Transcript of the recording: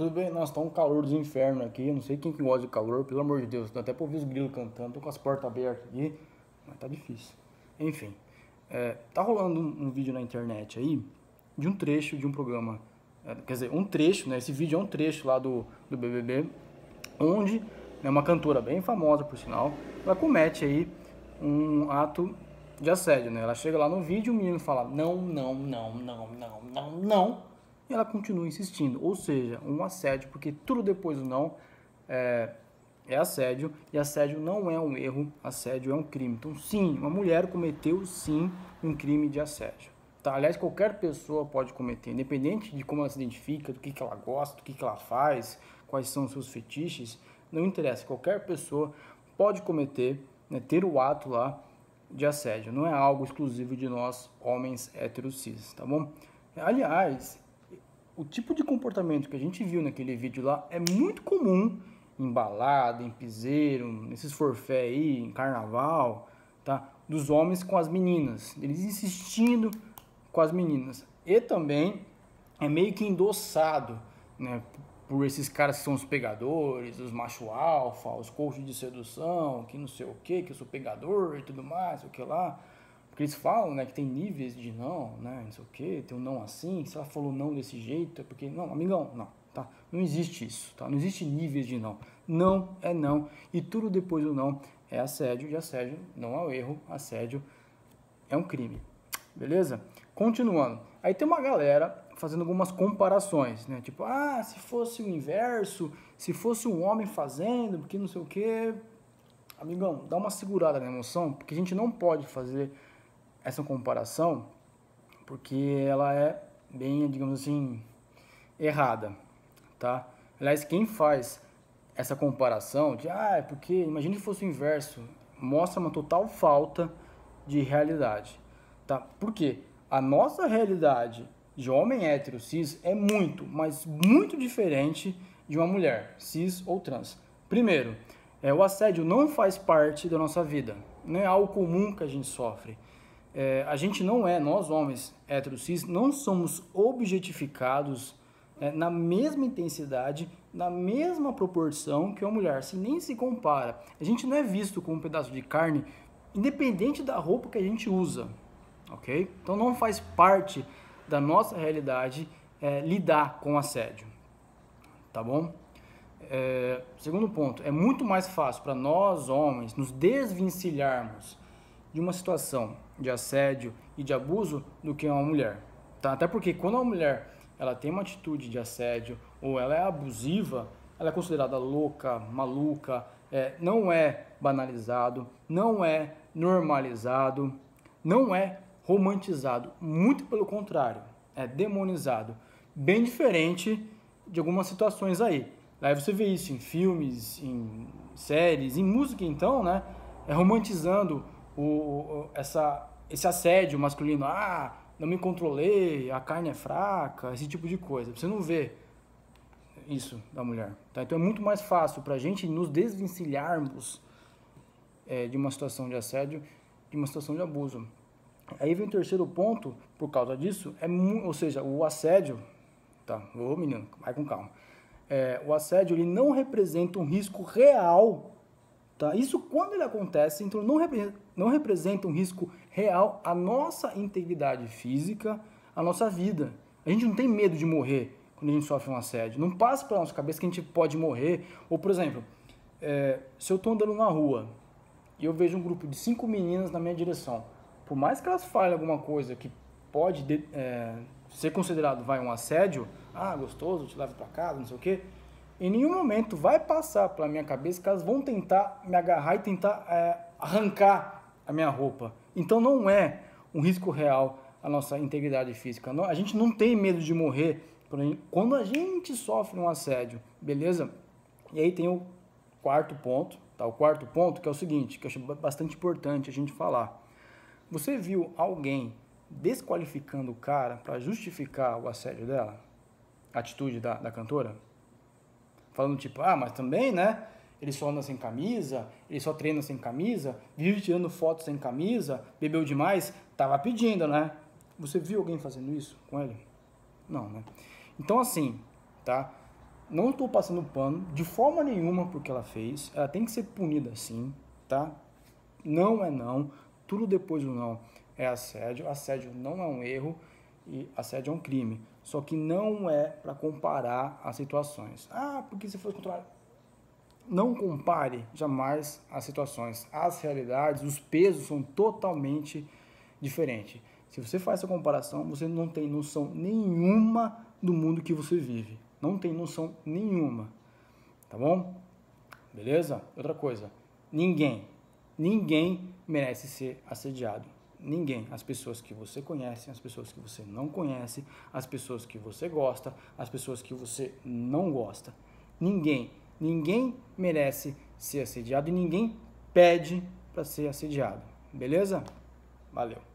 Tudo bem, nós tá um calor dos infernos aqui, eu não sei quem que gosta de calor, pelo amor de Deus, dá até pra ouvir os grilos cantando, tô com as portas abertas aqui, mas tá difícil. Enfim, é, tá rolando um, um, vídeo na internet aí de um trecho de um programa, é, quer dizer, um trecho, né? Esse vídeo é um trecho lá do, do BBB, onde é uma cantora bem famosa, por sinal, ela comete aí um ato de assédio, né? Ela chega lá no vídeo, o menino fala não, não, não, não, não, não, não, e ela continua insistindo. Ou seja, um assédio, porque tudo depois do não é, é assédio, e assédio não é um erro, assédio é um crime. Então, sim, uma mulher cometeu sim um crime de assédio. Tá? Aliás, qualquer pessoa pode cometer, independente de como ela se identifica, do que, que ela gosta, do que, que ela faz, quais são os seus fetiches, não interessa, qualquer pessoa pode cometer, né, ter o ato lá de assédio. Não é algo exclusivo de nós, homens héteros cis, tá bom? Aliás, o tipo de comportamento que a gente viu naquele vídeo lá é muito comum em balada, em piseiro, nesses forfé aí, em carnaval, tá? Dos homens com as meninas, eles insistindo com as meninas. E também é meio que endossado, né, por esses caras que são os pegadores, os macho alfa, os coaches de sedução, que não sei o que, que eu sou pegador e tudo mais, o que lá. Porque eles falam, né, que tem níveis de não, né, não sei o que, tem um não assim, se ela falou não desse jeito, é porque, não, amigão, não, tá? Não existe isso, tá? Não existe níveis de não. Não é não, e tudo depois do não é assédio, e assédio não é um erro, assédio é um crime, beleza? Continuando, aí tem uma galera fazendo algumas comparações, né? Tipo, ah, se fosse o inverso, se fosse um homem fazendo, porque não sei o quê. Amigão, dá uma segurada na emoção, porque a gente não pode fazer essa comparação, porque ela é bem, digamos assim, errada, tá? Aliás, quem faz essa comparação de, ah, é porque, imagine se fosse o inverso, mostra uma total falta de realidade, tá? Por quê? A nossa realidade de homem hétero cis é muito, mas muito diferente de uma mulher cis ou trans. Primeiro, é, o assédio não faz parte da nossa vida, não é algo comum que a gente sofre. É, a gente não é, nós homens hétero cis, não somos objetificados é, na mesma intensidade, na mesma proporção que uma mulher, se nem se compara. A gente não é visto como um pedaço de carne, independente da roupa que a gente usa, ok? Então não faz parte da nossa realidade é, lidar com assédio, tá bom? É, segundo ponto, é muito mais fácil para nós homens nos desvencilharmos de uma situação de assédio e de abuso do que uma mulher, tá? Até porque quando a mulher ela tem uma atitude de assédio ou ela é abusiva, ela é considerada louca, maluca, é, não é banalizado, não é normalizado, não é romantizado, muito pelo contrário, é demonizado, bem diferente de algumas situações aí. Aí você vê isso em filmes, em séries, em música então, né? É romantizando o, essa, esse assédio masculino. Ah, não me controlei, a carne é fraca, esse tipo de coisa. Você não vê isso da mulher. Tá? Então é muito mais fácil para a gente nos desvencilharmos é, de uma situação de assédio, de uma situação de abuso. Aí vem o terceiro ponto, por causa disso, é ou seja, o assédio, tá, ô menino, vai com calma. É, o assédio ele não representa um risco real, tá? Isso quando ele acontece, então não, repre não representa um risco real à nossa integridade física, à nossa vida. A gente não tem medo de morrer quando a gente sofre um assédio. Não passa pela nossa cabeça que a gente pode morrer. Ou, por exemplo, é, se eu estou andando na rua e eu vejo um grupo de cinco meninas na minha direção, por mais que elas falem alguma coisa que pode de, é, ser considerado vai um assédio, ah, gostoso, te levo para casa, não sei o quê, em nenhum momento vai passar pela minha cabeça que elas vão tentar me agarrar e tentar é, arrancar a minha roupa. Então não é um risco real a nossa integridade física. Não, a gente não tem medo de morrer quando a gente sofre um assédio, beleza? E aí tem o quarto ponto, tá? O quarto ponto que é o seguinte, que eu acho bastante importante a gente falar. Você viu alguém desqualificando o cara para justificar o assédio dela? A atitude da, da cantora? Falando tipo, ah, mas também, né? Ele só anda sem camisa, ele só treina sem camisa, vive tirando fotos sem camisa, bebeu demais, tava pedindo, né? Você viu alguém fazendo isso com ele? Não, né? Então, assim, tá? Não estou passando pano de forma nenhuma porque ela fez. Ela tem que ser punida sim, tá? Não é não. Tudo depois do não é assédio. Assédio não é um erro e assédio é um crime. Só que não é para comparar as situações. Ah, porque se for controlar. Não compare jamais as situações. As realidades, os pesos são totalmente diferentes. Se você faz essa comparação, você não tem noção nenhuma do mundo que você vive. Não tem noção nenhuma. Tá bom? Beleza? Outra coisa. Ninguém, ninguém merece ser assediado. Ninguém. As pessoas que você conhece, as pessoas que você não conhece, as pessoas que você gosta, as pessoas que você não gosta. Ninguém. Ninguém merece ser assediado e ninguém pede para ser assediado. Beleza? Valeu.